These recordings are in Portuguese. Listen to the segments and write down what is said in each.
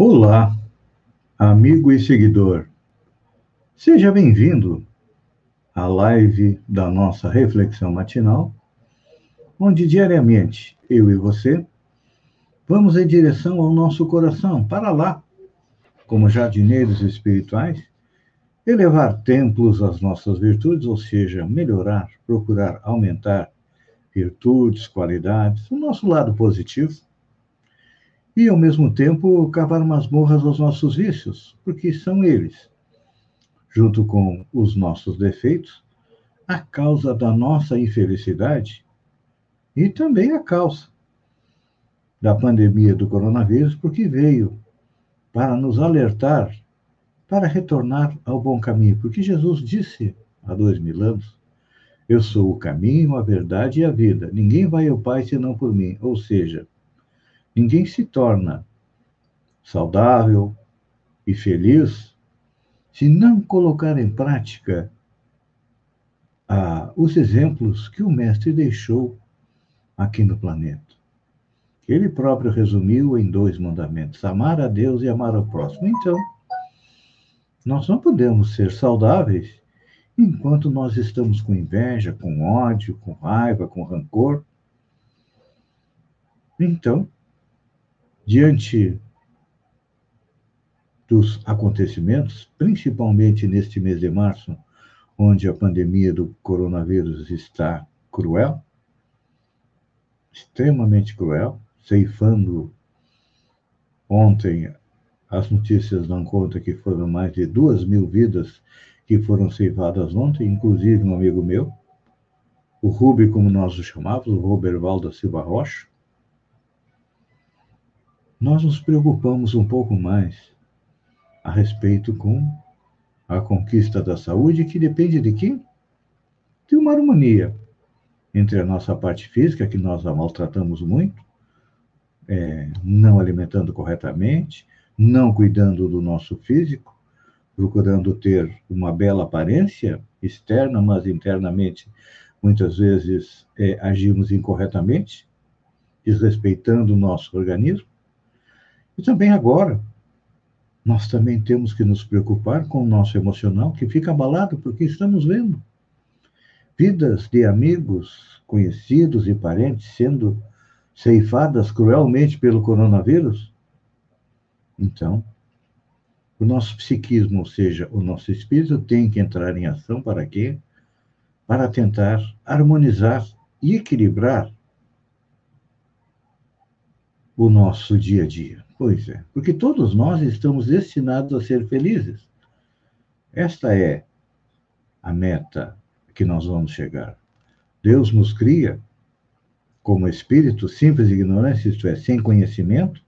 Olá, amigo e seguidor. Seja bem-vindo à live da nossa reflexão matinal, onde diariamente eu e você vamos em direção ao nosso coração, para lá, como jardineiros espirituais, elevar templos às nossas virtudes, ou seja, melhorar, procurar aumentar virtudes, qualidades, o nosso lado positivo, e, ao mesmo tempo, cavar masmorras aos nossos vícios, porque são eles, junto com os nossos defeitos, a causa da nossa infelicidade e também a causa da pandemia do coronavírus, porque veio para nos alertar para retornar ao bom caminho, porque Jesus disse há dois mil anos eu sou o caminho, a verdade e a vida. Ninguém vai ao Pai senão por mim. Ou seja, ninguém se torna saudável e feliz se não colocar em prática ah, os exemplos que o Mestre deixou aqui no planeta. Ele próprio resumiu em dois mandamentos: amar a Deus e amar ao próximo. Então, nós não podemos ser saudáveis enquanto nós estamos com inveja, com ódio, com raiva, com rancor. Então, diante dos acontecimentos, principalmente neste mês de março, onde a pandemia do coronavírus está cruel, extremamente cruel, ceifando. Ontem, as notícias dão conta que foram mais de duas mil vidas que foram ceifadas ontem, inclusive um amigo meu, o Rubi, como nós o chamávamos, o Roberval da Silva Rocha, nós nos preocupamos um pouco mais a respeito com a conquista da saúde, que depende de quem? De uma harmonia entre a nossa parte física, que nós a maltratamos muito, é, não alimentando corretamente, não cuidando do nosso físico, procurando ter uma bela aparência externa, mas internamente muitas vezes é, agimos incorretamente, desrespeitando o nosso organismo. E também agora, nós também temos que nos preocupar com o nosso emocional, que fica abalado porque estamos vendo vidas de amigos, conhecidos e parentes sendo ceifadas cruelmente pelo coronavírus. Então, o nosso psiquismo, ou seja, o nosso espírito, tem que entrar em ação para quê? Para tentar harmonizar e equilibrar o nosso dia a dia. Pois é, porque todos nós estamos destinados a ser felizes. Esta é a meta que nós vamos chegar. Deus nos cria como espírito simples e ignorante, isto é, sem conhecimento,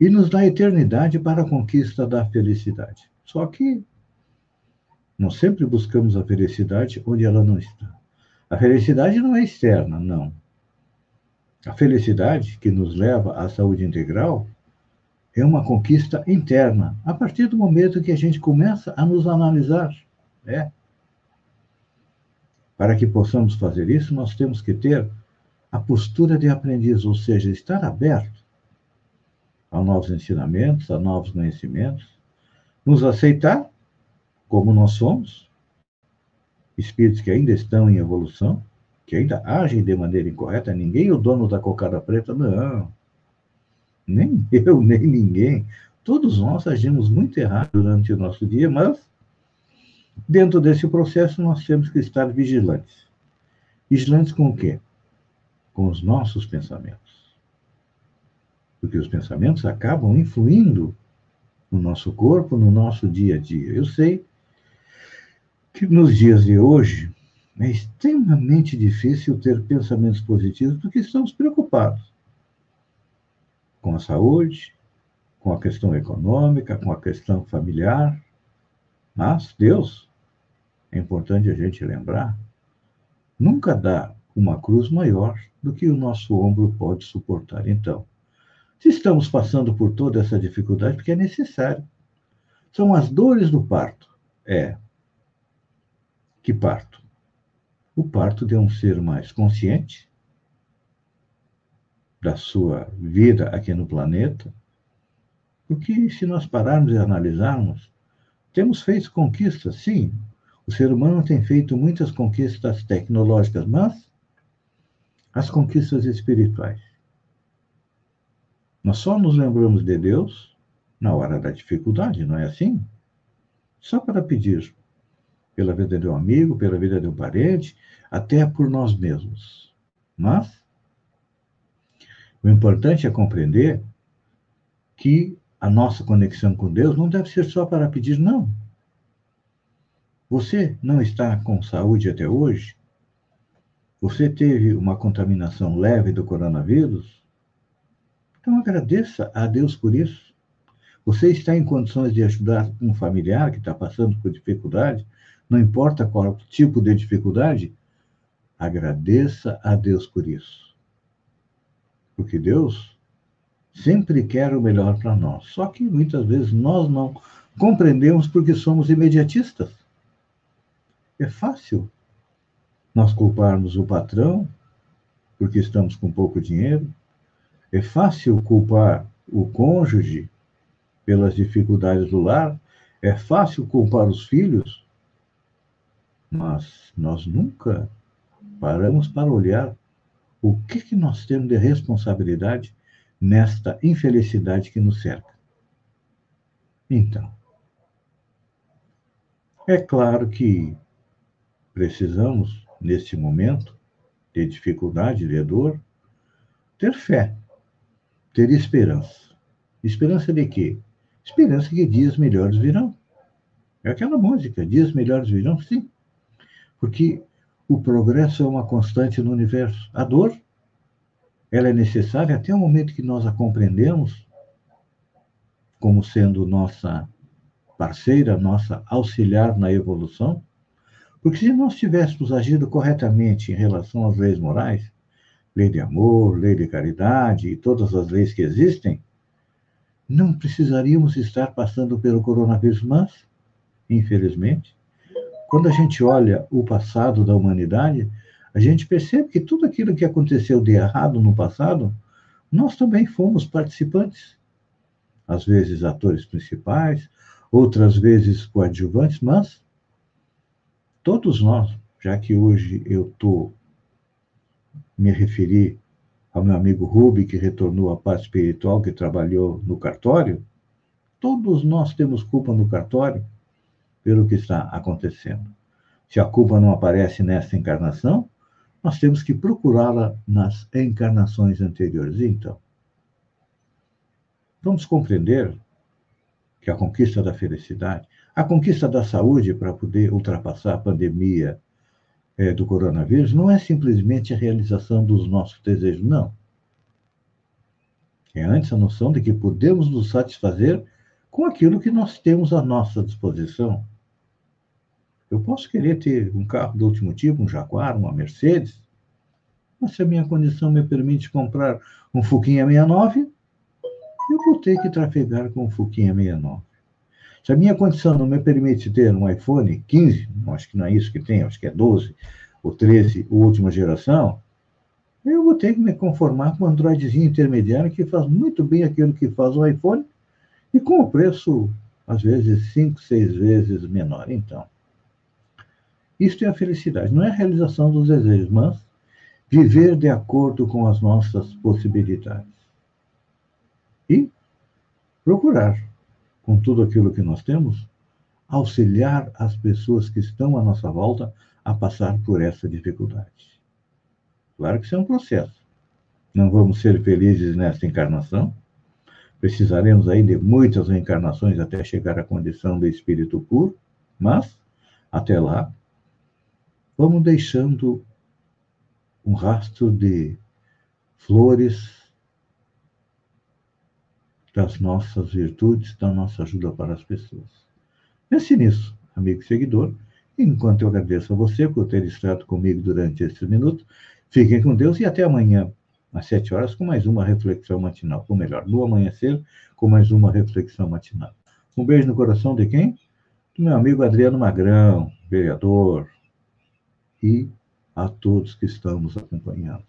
e nos dá eternidade para a conquista da felicidade. Só que nós sempre buscamos a felicidade onde ela não está. A felicidade não é externa, não. A felicidade que nos leva à saúde integral é uma conquista interna, a partir do momento que a gente começa a nos analisar. Né? Para que possamos fazer isso, nós temos que ter a postura de aprendiz, ou seja, estar aberto a novos ensinamentos, a novos conhecimentos, nos aceitar como nós somos, espíritos que ainda estão em evolução, que ainda agem de maneira incorreta, ninguém é o dono da cocada preta, não. Nem eu, nem ninguém. Todos nós agimos muito errado durante o nosso dia, mas dentro desse processo nós temos que estar vigilantes. Vigilantes com o quê? Com os nossos pensamentos porque os pensamentos acabam influindo no nosso corpo, no nosso dia a dia. Eu sei que nos dias de hoje é extremamente difícil ter pensamentos positivos porque estamos preocupados com a saúde, com a questão econômica, com a questão familiar. Mas Deus, é importante a gente lembrar, nunca dá uma cruz maior do que o nosso ombro pode suportar. Então, se estamos passando por toda essa dificuldade, porque é necessário. São as dores do parto. É. Que parto? O parto de um ser mais consciente da sua vida aqui no planeta, Porque se nós pararmos e analisarmos, temos feito conquistas, sim. O ser humano tem feito muitas conquistas tecnológicas, mas as conquistas espirituais. Nós só nos lembramos de Deus na hora da dificuldade, não é assim? Só para pedir pela vida de um amigo, pela vida de um parente, até por nós mesmos. Mas o importante é compreender que a nossa conexão com Deus não deve ser só para pedir, não. Você não está com saúde até hoje? Você teve uma contaminação leve do coronavírus? Então agradeça a Deus por isso. Você está em condições de ajudar um familiar que está passando por dificuldade, não importa qual tipo de dificuldade, agradeça a Deus por isso. Porque Deus sempre quer o melhor para nós. Só que muitas vezes nós não compreendemos porque somos imediatistas. É fácil nós culparmos o patrão porque estamos com pouco dinheiro. É fácil culpar o cônjuge pelas dificuldades do lar. É fácil culpar os filhos. Mas nós nunca paramos para olhar o que, que nós temos de responsabilidade nesta infelicidade que nos cerca. Então, é claro que precisamos, neste momento de dificuldade, de dor, ter fé, ter esperança. Esperança de quê? Esperança que dias melhores virão. É aquela música, dias melhores virão, sim. Porque o progresso é uma constante no universo. A dor ela é necessária até o momento que nós a compreendemos como sendo nossa parceira, nossa auxiliar na evolução. Porque se nós tivéssemos agido corretamente em relação às leis morais, lei de amor, lei de caridade e todas as leis que existem, não precisaríamos estar passando pelo coronavírus, mas, infelizmente, quando a gente olha o passado da humanidade, a gente percebe que tudo aquilo que aconteceu de errado no passado, nós também fomos participantes. Às vezes atores principais, outras vezes coadjuvantes, mas todos nós, já que hoje eu estou me referi ao meu amigo Rubi, que retornou à paz espiritual, que trabalhou no cartório, todos nós temos culpa no cartório pelo que está acontecendo. Se a culpa não aparece nesta encarnação, nós temos que procurá-la nas encarnações anteriores. Então, vamos compreender que a conquista da felicidade, a conquista da saúde para poder ultrapassar a pandemia é, do coronavírus, não é simplesmente a realização dos nossos desejos, não. É antes a noção de que podemos nos satisfazer com aquilo que nós temos à nossa disposição. Eu posso querer ter um carro do último tipo, um Jaguar, uma Mercedes, mas se a minha condição me permite comprar um Fuquinha 69, eu vou ter que trafegar com o Fuquinha 69. Se a minha condição não me permite ter um iPhone 15, acho que não é isso que tem, acho que é 12 ou 13, última geração, eu vou ter que me conformar com um Androidzinho intermediário que faz muito bem aquilo que faz o iPhone e com o preço, às vezes, 5, 6 vezes menor. Então, isto é a felicidade. Não é a realização dos desejos, mas viver de acordo com as nossas possibilidades. E procurar, com tudo aquilo que nós temos, auxiliar as pessoas que estão à nossa volta a passar por essa dificuldade. Claro que isso é um processo. Não vamos ser felizes nesta encarnação. Precisaremos aí de muitas reencarnações até chegar à condição de espírito puro, mas até lá vamos deixando um rastro de flores das nossas virtudes, da nossa ajuda para as pessoas. Pense nisso, amigo e seguidor. Enquanto eu agradeço a você por ter estado comigo durante esses minutos, fiquem com Deus e até amanhã, às sete horas, com mais uma reflexão matinal. Ou melhor, no amanhecer, com mais uma reflexão matinal. Um beijo no coração de quem? Do meu amigo Adriano Magrão, vereador, e a todos que estão nos acompanhando.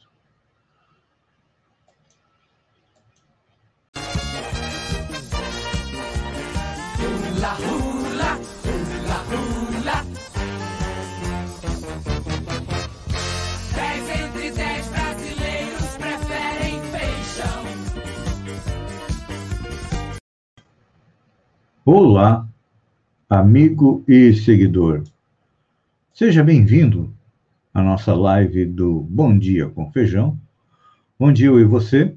Dez entre dez brasileiros preferem. Olá, amigo e seguidor. Seja bem-vindo à nossa live do Bom Dia com Feijão, onde eu e você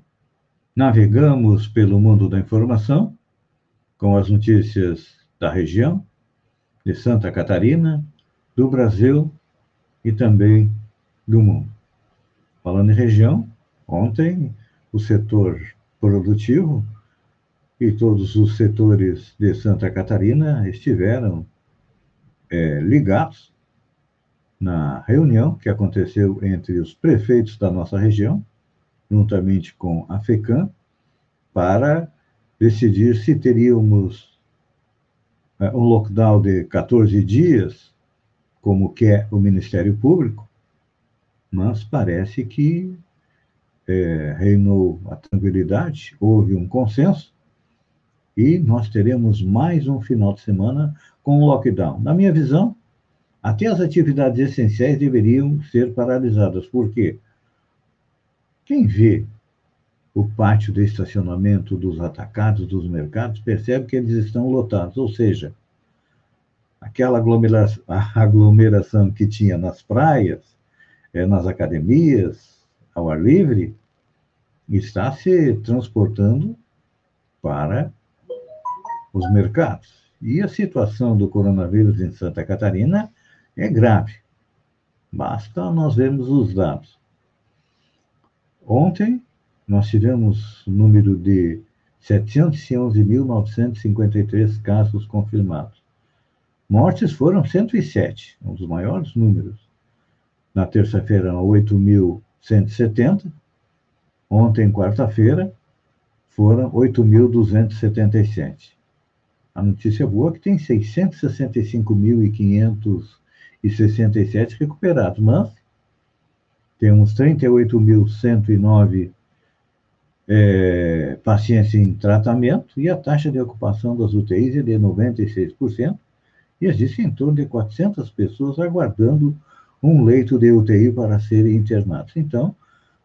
navegamos pelo mundo da informação com as notícias da região, de Santa Catarina, do Brasil e também do mundo. Falando em região, ontem o setor produtivo e todos os setores de Santa Catarina estiveram é, ligados na reunião que aconteceu entre os prefeitos da nossa região, juntamente com a FECAM, para decidir se teríamos é, um lockdown de 14 dias, como quer o Ministério Público, mas parece que é, reinou a tranquilidade, houve um consenso, e nós teremos mais um final de semana com lockdown. Na minha visão, até as atividades essenciais deveriam ser paralisadas. Por quê? Quem vê o pátio de estacionamento dos atacados, dos mercados, percebe que eles estão lotados, ou seja, aquela aglomeração, aglomeração que tinha nas praias, eh, nas academias, ao ar livre, está se transportando para os mercados. E a situação do coronavírus em Santa Catarina é grave. Basta nós vermos os dados. Ontem, nós tivemos o número de 711.953 casos confirmados. Mortes foram 107, um dos maiores números. Na terça-feira, 8.170. Ontem, quarta-feira, foram 8.277. A notícia boa é que tem 665.500 e 67 recuperados, mas temos 38.109 é, pacientes em tratamento e a taxa de ocupação das UTIs é de 96%, e existe em torno de 400 pessoas aguardando um leito de UTI para serem internados. Então,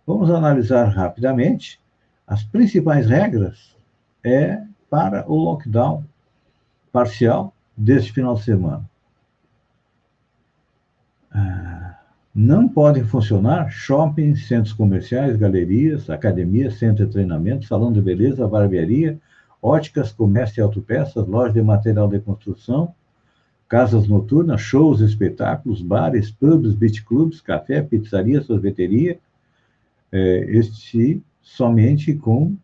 vamos analisar rapidamente as principais regras é para o lockdown parcial deste final de semana. Não podem funcionar shoppings, centros comerciais, galerias, academias, centro de treinamento, salão de beleza, barbearia, óticas, comércio de autopeças, lojas de material de construção, casas noturnas, shows, espetáculos, bares, pubs, beach clubs, café, pizzaria, sorveteria, é, este somente com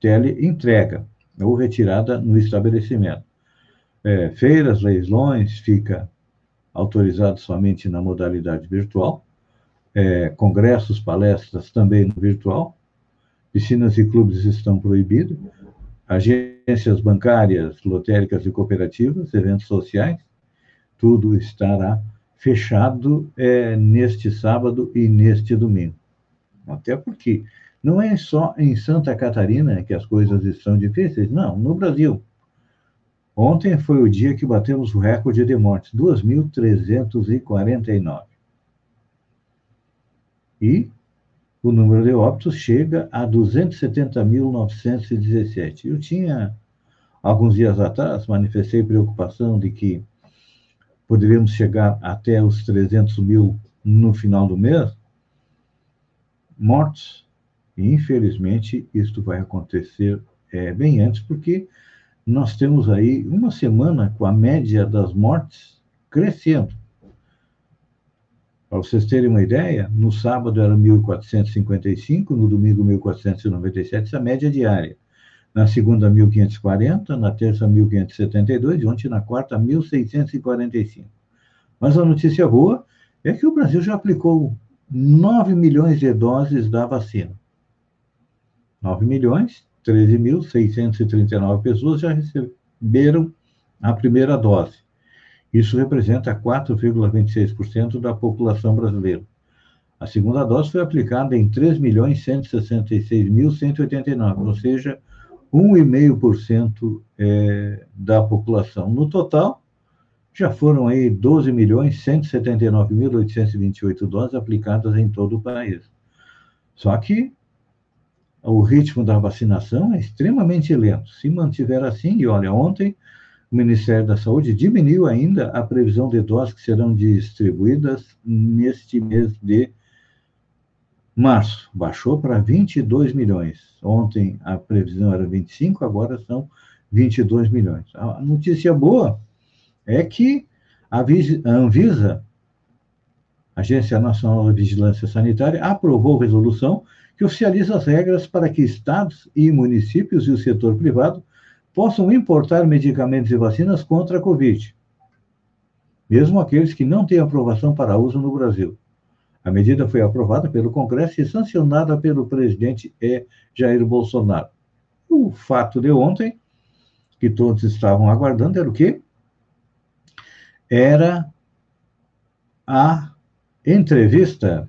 teleentrega ou retirada no estabelecimento. É, feiras, leilões, fica autorizado somente na modalidade virtual, é, congressos, palestras também no virtual, piscinas e clubes estão proibidos, agências bancárias, lotéricas e cooperativas, eventos sociais, tudo estará fechado é, neste sábado e neste domingo. Até porque não é só em Santa Catarina que as coisas estão difíceis, não, no Brasil. Ontem foi o dia que batemos o recorde de mortes, 2.349. E o número de óbitos chega a 270.917. Eu tinha, alguns dias atrás, manifestei preocupação de que poderíamos chegar até os 300 mil no final do mês mortos. E, infelizmente, isto vai acontecer é, bem antes, porque nós temos aí uma semana com a média das mortes crescendo. Para vocês terem uma ideia, no sábado era 1.455, no domingo 1.497, essa média diária. Na segunda, 1.540, na terça, 1.572 e ontem, na quarta, 1.645. Mas a notícia boa é que o Brasil já aplicou 9 milhões de doses da vacina. 9 milhões, 13.639 pessoas já receberam a primeira dose. Isso representa 4,26% da população brasileira. A segunda dose foi aplicada em 3.166.189, ou seja, 1,5% é, da população. No total, já foram aí 12 milhões 179.828 doses aplicadas em todo o país. Só que o ritmo da vacinação é extremamente lento. Se mantiver assim, e olha, ontem o Ministério da Saúde diminuiu ainda a previsão de doses que serão distribuídas neste mês de março, baixou para 22 milhões. Ontem a previsão era 25, agora são 22 milhões. A notícia boa é que a Anvisa, Agência Nacional de Vigilância Sanitária, aprovou resolução que oficializa as regras para que estados e municípios e o setor privado possam importar medicamentos e vacinas contra a Covid, mesmo aqueles que não têm aprovação para uso no Brasil. A medida foi aprovada pelo Congresso e sancionada pelo presidente Jair Bolsonaro. O fato de ontem, que todos estavam aguardando, era o quê? Era a entrevista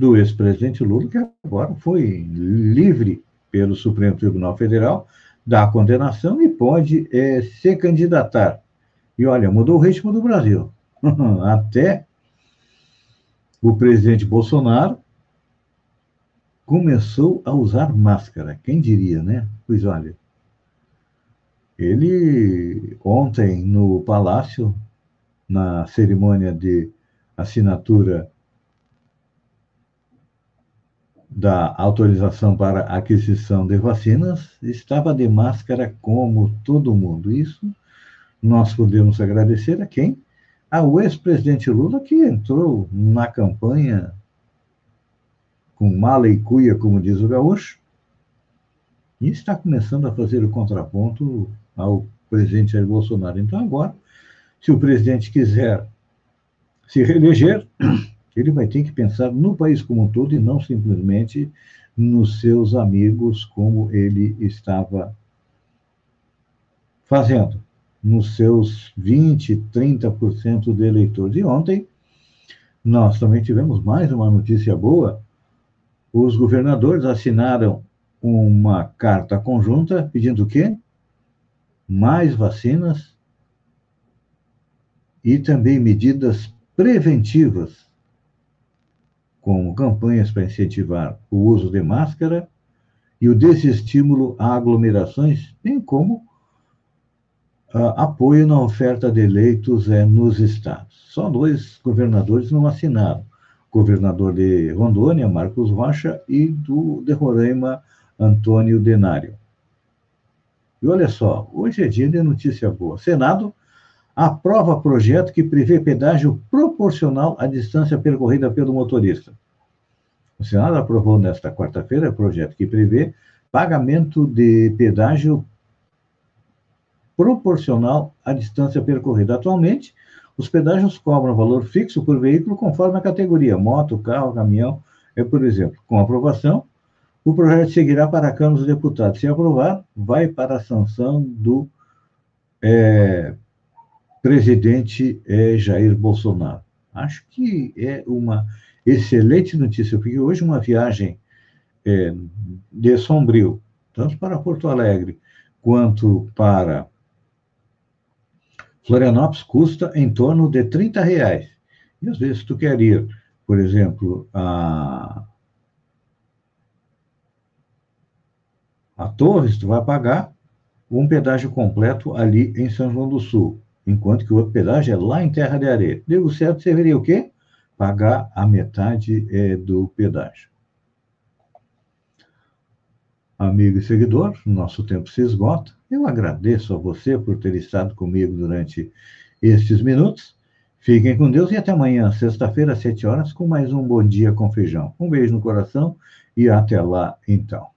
do ex-presidente Lula, que agora foi livre pelo Supremo Tribunal Federal da condenação e pode é, se candidatar. E olha, mudou o ritmo do Brasil. Até o presidente Bolsonaro começou a usar máscara. Quem diria, né? Pois olha, ele ontem no Palácio, na cerimônia de assinatura da autorização para aquisição de vacinas, estava de máscara como todo mundo. Isso nós podemos agradecer a quem? ao ex-presidente Lula, que entrou na campanha com mala e cuia, como diz o gaúcho, e está começando a fazer o contraponto ao presidente Jair Bolsonaro. Então, agora, se o presidente quiser se reeleger, ele vai ter que pensar no país como um todo e não simplesmente nos seus amigos, como ele estava fazendo nos seus 20%, 30% de eleitores. E ontem, nós também tivemos mais uma notícia boa. Os governadores assinaram uma carta conjunta pedindo o quê? Mais vacinas e também medidas preventivas, como campanhas para incentivar o uso de máscara e o desestímulo a aglomerações, bem como uh, apoio na oferta de eleitos é, nos estados. Só dois governadores não assinaram. Governador de Rondônia, Marcos Rocha, e do de Roraima, Antônio Denário. E olha só, hoje é dia de notícia boa. Senado aprova projeto que prevê pedágio proporcional à distância percorrida pelo motorista. O Senado aprovou nesta quarta-feira projeto que prevê pagamento de pedágio proporcional à distância percorrida. Atualmente, os pedágios cobram valor fixo por veículo conforme a categoria, moto, carro, caminhão, é por exemplo. Com aprovação, o projeto seguirá para a Câmara dos Deputados. Se aprovar, vai para a sanção do é, presidente é, Jair Bolsonaro. Acho que é uma excelente notícia, porque hoje uma viagem é, de Sombrio, tanto para Porto Alegre quanto para Florianópolis custa em torno de 30 reais. E às vezes tu quer ir, por exemplo, a, a Torres, tu vai pagar um pedágio completo ali em São João do Sul, enquanto que o outro pedágio é lá em Terra de Areia. Digo certo, você veria o quê? Pagar a metade é, do pedágio. Amigo e seguidor, nosso tempo se esgota. Eu agradeço a você por ter estado comigo durante estes minutos. Fiquem com Deus e até amanhã, sexta-feira, às sete horas, com mais um Bom Dia com Feijão. Um beijo no coração e até lá, então.